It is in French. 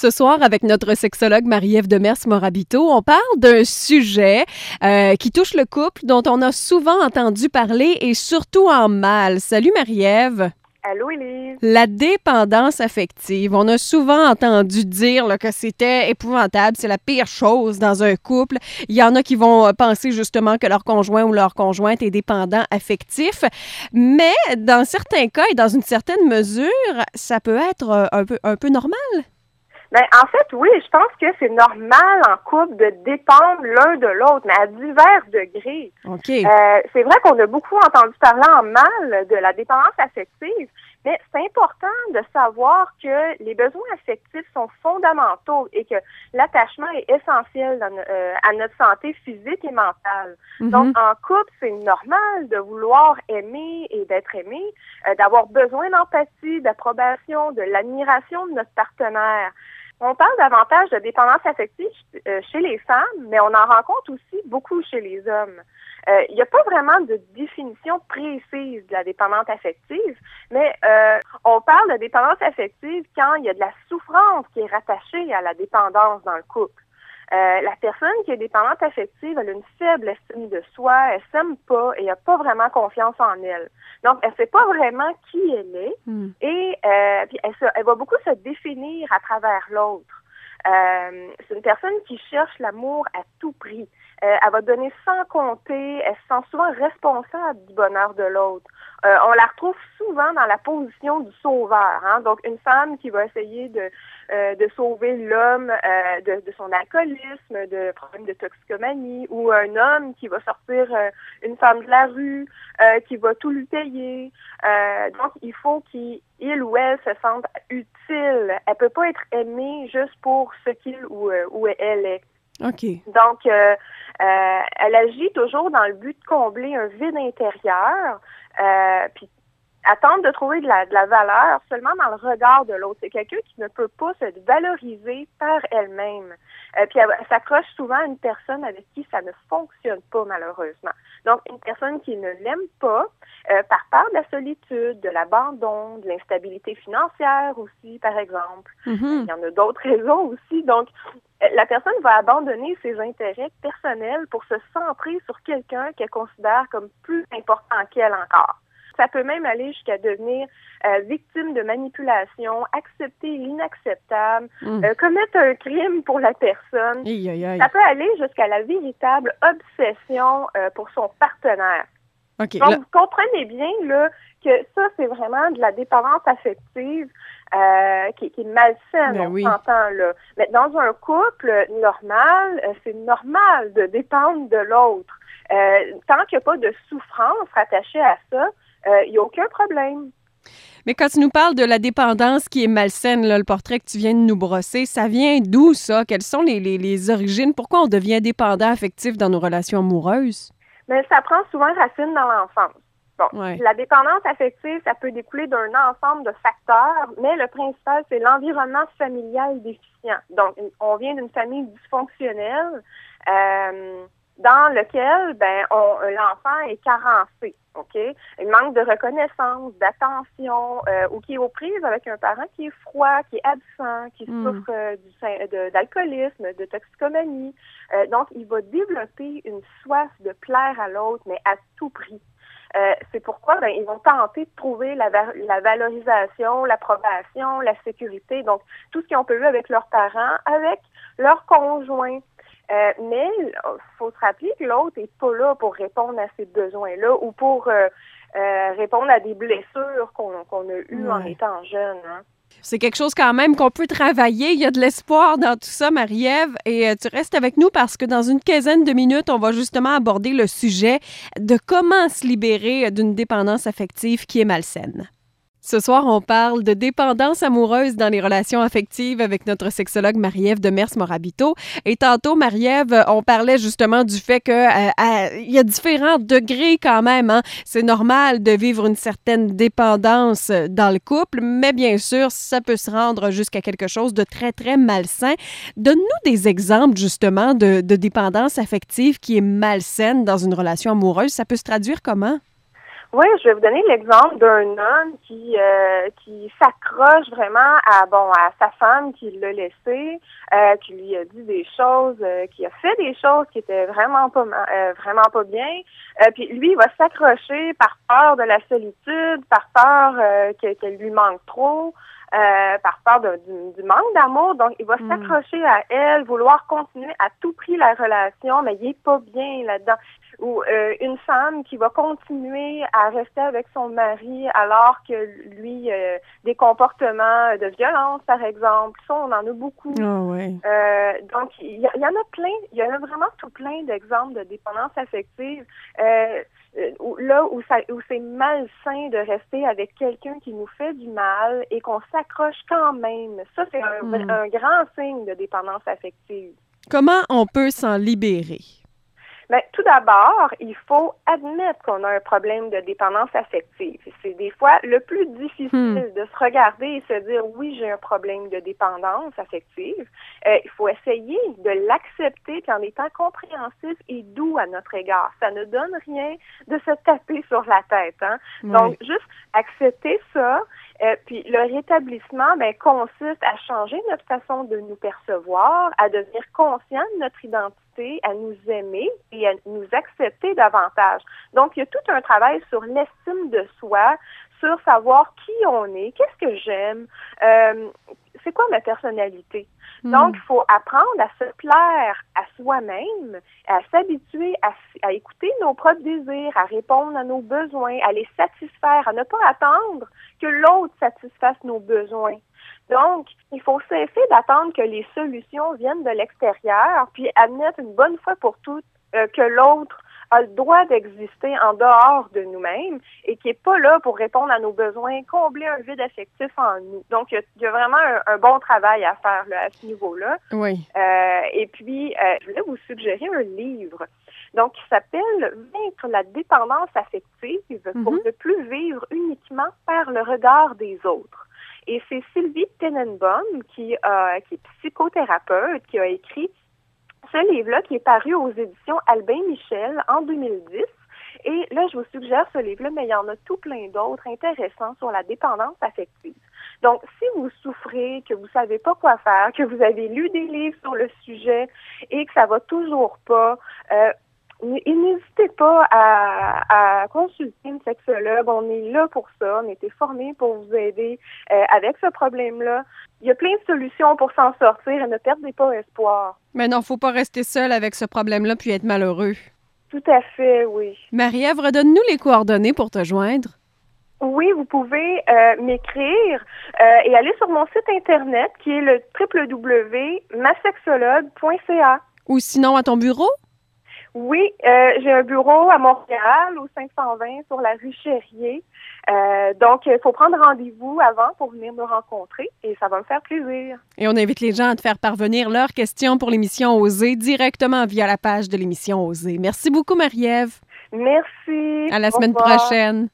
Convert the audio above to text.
Ce soir, avec notre sexologue Marie-Ève Demers-Morabito, on parle d'un sujet euh, qui touche le couple dont on a souvent entendu parler et surtout en mal. Salut Marie-Ève. Allô, Élise. La dépendance affective. On a souvent entendu dire là, que c'était épouvantable, c'est la pire chose dans un couple. Il y en a qui vont euh, penser justement que leur conjoint ou leur conjointe est dépendant affectif. Mais dans certains cas et dans une certaine mesure, ça peut être euh, un peu, un peu normal. Ben, en fait, oui, je pense que c'est normal en couple de dépendre l'un de l'autre, mais à divers degrés. OK. Euh, c'est vrai qu'on a beaucoup entendu parler en mal de la dépendance affective, mais c'est important de savoir que les besoins affectifs sont fondamentaux et que l'attachement est essentiel dans, euh, à notre santé physique et mentale. Mhm. Donc, en couple, c'est normal de vouloir aimer et d'être aimé, euh, d'avoir besoin d'empathie, d'approbation, de l'admiration de notre partenaire. On parle davantage de dépendance affective euh, chez les femmes, mais on en rencontre aussi beaucoup chez les hommes. Euh, Il n'y a pas vraiment de définition précise de la dépendance affective, mais euh, on parle de dépendance affective quand il y a de la souffrance qui est rattachée à la dépendance dans le couple. Euh, la personne qui est dépendante affective, elle a une faible estime de soi, elle s'aime pas et n'a pas vraiment confiance en elle. Donc, elle sait pas vraiment qui elle est Hmm. et euh, puis elle, se- elle va beaucoup se définir à travers l'autre. Euh, c'est une personne qui cherche l'amour à tout prix. Euh, elle va donner sans compter, elle se sent souvent responsable du bonheur de l'autre. Euh, on la retrouve souvent dans la position du sauveur. Hein? Donc, une femme qui va essayer de, euh, de sauver l'homme euh, de, de son alcoolisme, de problèmes de toxicomanie, ou un homme qui va sortir euh, une femme de la rue, qui va tout lui payer. Donc, il faut qu'il il ou elle se sente utile. Elle peut pas être aimée juste pour ce qu'il ou, ou elle est. OK. Donc, euh, euh, elle agit toujours dans le but de combler un vide intérieur, euh, puis attendre de trouver de la, de la valeur seulement dans le regard de l'autre. C'est quelqu'un qui ne peut pas se valoriser par elle-même. Euh, puis elle, elle s'accroche souvent à une personne avec qui ça ne fonctionne pas, malheureusement. Donc, une personne qui ne l'aime pas, euh, par peur de la solitude, de l'abandon, de l'instabilité financière aussi, par exemple. Mhm. Il y en a d'autres raisons aussi. Donc, euh, la personne va abandonner ses intérêts personnels pour se centrer sur quelqu'un qu'elle considère comme plus important qu'elle encore. Ça peut même aller jusqu'à devenir euh, victime de manipulation, accepter l'inacceptable, Hmm. euh, commettre un crime pour la personne. Aïe, aïe, aïe. Ça peut aller jusqu'à la véritable obsession euh, pour son partenaire. Donc, là- vous comprenez bien là, que ça, c'est vraiment de la dépendance affective euh, qui, qui est malsaine, Ben on oui. s'entend là. Mais dans un couple normal, c'est normal de dépendre de l'autre. Euh, tant qu'il n'y a pas de souffrance rattachée à ça, il n'y a aucun problème. Mais quand tu nous parles de la dépendance qui est malsaine, là, le portrait que tu viens de nous brosser, ça vient d'où ça? Quelles sont les, les- les origines? Pourquoi on devient dépendant affectif dans nos relations amoureuses? Mais ça prend souvent racine dans l'enfance. Bon, Ouais. la dépendance affective, ça peut découler d'un ensemble de facteurs, mais le principal, c'est l'environnement familial déficient. Donc, on vient d'une famille dysfonctionnelle euh, dans lequel ben, l'enfant est carencé. OK? Il manque de reconnaissance, d'attention, euh, ou qui est aux prises avec un parent qui est froid, qui est absent, qui Mm. souffre euh, du syn- de- d'alcoolisme, de, toxicomanie. Euh, donc, il va développer une soif de plaire à l'autre, mais à tout prix. Euh, c'est pourquoi ben, ils vont tenter de trouver la, va- la valorisation, l'approbation, la sécurité, donc tout ce qu'ils ont eu avec leurs parents, avec leurs conjoints. Euh, mais il faut se rappeler que l'autre est pas là pour répondre à ces besoins-là ou pour euh, euh, répondre à des blessures qu'on qu'on a eues en étant jeune. Hein. C'est quelque chose quand même qu'on peut travailler. Il y a de l'espoir dans tout ça, Marie-Ève. Et tu restes avec nous parce que dans une quinzaine de minutes, on va justement aborder le sujet de comment se libérer d'une dépendance affective qui est malsaine. Ce soir, on parle de dépendance amoureuse dans les relations affectives avec notre sexologue Marie-Ève de Mers-Morabito. Et tantôt, Marie-Ève, on parlait justement du fait que euh, y a différents degrés quand même. Hein? C'est normal de vivre une certaine dépendance euh, dans le couple, mais bien sûr, ça peut se rendre jusqu'à quelque chose de très, très malsain. Donne-nous des exemples justement de, de dépendance affective qui est malsaine dans une relation amoureuse. Ça peut se traduire comment? Oui, je vais vous donner l'exemple d'un homme qui euh, qui s'accroche vraiment à bon à sa femme qui l'a laissé, euh, qui lui a dit des choses, euh, qui a fait des choses qui étaient vraiment pas vraiment pas bien. puis lui, il va s'accrocher par peur de la solitude, par peur qu'elle lui manque trop. par peur du, manque d'amour. Donc, il va hmm. s'accrocher à elle, vouloir continuer à tout prix la relation, mais il est pas bien là-dedans ou euh, une femme qui va continuer à rester avec son mari alors que lui euh, des comportements de violence par exemple. Ça on en a beaucoup. Ah ouais. euh, donc il y, y, en a plein il y en a vraiment tout plein d'exemples de dépendance affective là où ça où c'est malsain de rester avec quelqu'un qui nous fait du mal et qu'on s'accroche quand même. Ça c'est un, hmm. un grand signe de dépendance affective. Comment on peut s'en libérer? Mais tout d'abord, il faut admettre qu'on a un problème de dépendance affective. C'est des fois le plus difficile hmm. de se regarder et se dire oui, j'ai un problème de dépendance affective. Euh, il faut essayer de l'accepter en étant compréhensif et doux à notre égard. Ça ne donne rien de se taper sur la tête. Hein? Donc, juste accepter ça. Euh, puis le rétablissement ben, consiste à changer notre façon de nous percevoir, à devenir conscient de notre identité à nous aimer et à nous accepter davantage. Donc, il y a tout un travail sur l'estime de soi, sur savoir qui on est, qu'est-ce que j'aime, euh, c'est quoi ma personnalité. Hmm. Donc, il faut apprendre à se plaire à soi-même, à s'habituer à, à, écouter nos propres désirs, à répondre à nos besoins, à les satisfaire, à ne pas attendre que l'autre satisfasse nos besoins. Donc, il faut cesser d'attendre que les solutions viennent de l'extérieur, puis admettre une bonne fois pour toutes euh, que l'autre a le droit d'exister en dehors de nous-mêmes et qui est pas là pour répondre à nos besoins, combler un vide affectif en nous. Donc, il y, a vraiment un, bon travail à faire là, à ce niveau-là. Oui. Euh, et puis, euh, je voulais vous suggérer un livre. Donc, qui s'appelle Vaincre la dépendance affective pour mhm. ne plus vivre uniquement par le regard des autres. Et c'est Sylvie Tenenbaum, qui, euh, qui est psychothérapeute, qui a écrit ce livre-là qui est paru aux éditions Albin Michel en 2010. Et là, je vous suggère ce livre-là, mais il y en a tout plein d'autres intéressants sur la dépendance affective. Donc, si vous souffrez, que vous savez pas quoi faire, que vous avez lu des livres sur le sujet et que ça va toujours pas, euh, n'hésitez pas à, consulter une sexologue. On est là pour ça. On a été formés pour vous aider euh, avec ce problème-là. Il y a plein de solutions pour s'en sortir et ne perdez pas espoir. Mais non, faut pas rester seul avec ce problème-là puis être malheureux. Tout à fait, oui. Marie-Ève, redonne-nous les coordonnées pour te joindre. Oui, vous pouvez euh, m'écrire euh, et aller sur mon site internet qui est le www.masexologue.ca. Ou sinon à ton bureau? Oui, euh, j'ai un bureau à Montréal, au 520 sur la rue Cherrier. Euh, donc, il faut prendre rendez-vous avant pour venir me rencontrer et ça va me faire plaisir. Et on invite les gens à te faire parvenir leurs questions pour l'émission Osée directement via la page de l'émission Osée. Merci beaucoup, Marie-Ève. Merci. À la semaine prochaine.